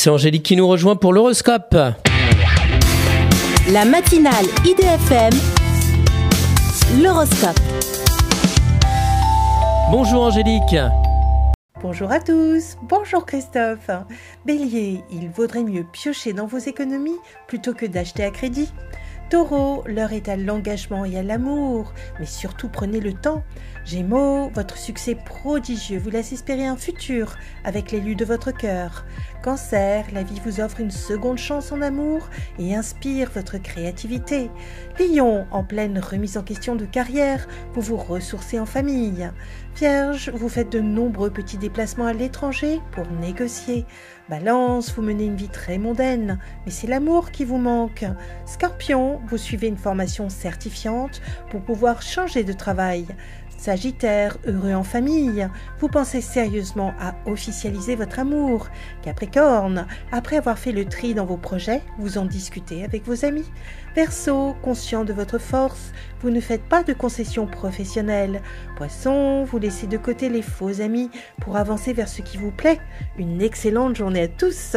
C'est Angélique qui nous rejoint pour l'horoscope. La matinale IDFM, l'horoscope. Bonjour Angélique. Bonjour à tous, bonjour Christophe. Bélier, il vaudrait mieux piocher dans vos économies plutôt que d'acheter à crédit. Taureau, l'heure est à l'engagement et à l'amour, mais surtout prenez le temps. Gémeaux, votre succès prodigieux vous laisse espérer un futur avec l'élu de votre cœur. Cancer, la vie vous offre une seconde chance en amour et inspire votre créativité. Lion, en pleine remise en question de carrière, vous vous ressourcez en famille. Vierge, vous faites de nombreux petits déplacements à l'étranger pour négocier. Balance, vous menez une vie très mondaine, mais c'est l'amour qui vous manque. Scorpion, vous suivez une formation certifiante pour pouvoir changer de travail. Sagittaire, heureux en famille, vous pensez sérieusement à officialiser votre amour. Capricorne, après avoir fait le tri dans vos projets, vous en discutez avec vos amis. Verseau, conscient de votre force, vous ne faites pas de concessions professionnelles. Poisson, vous laissez de côté les faux amis pour avancer vers ce qui vous plaît. Une excellente journée à tous.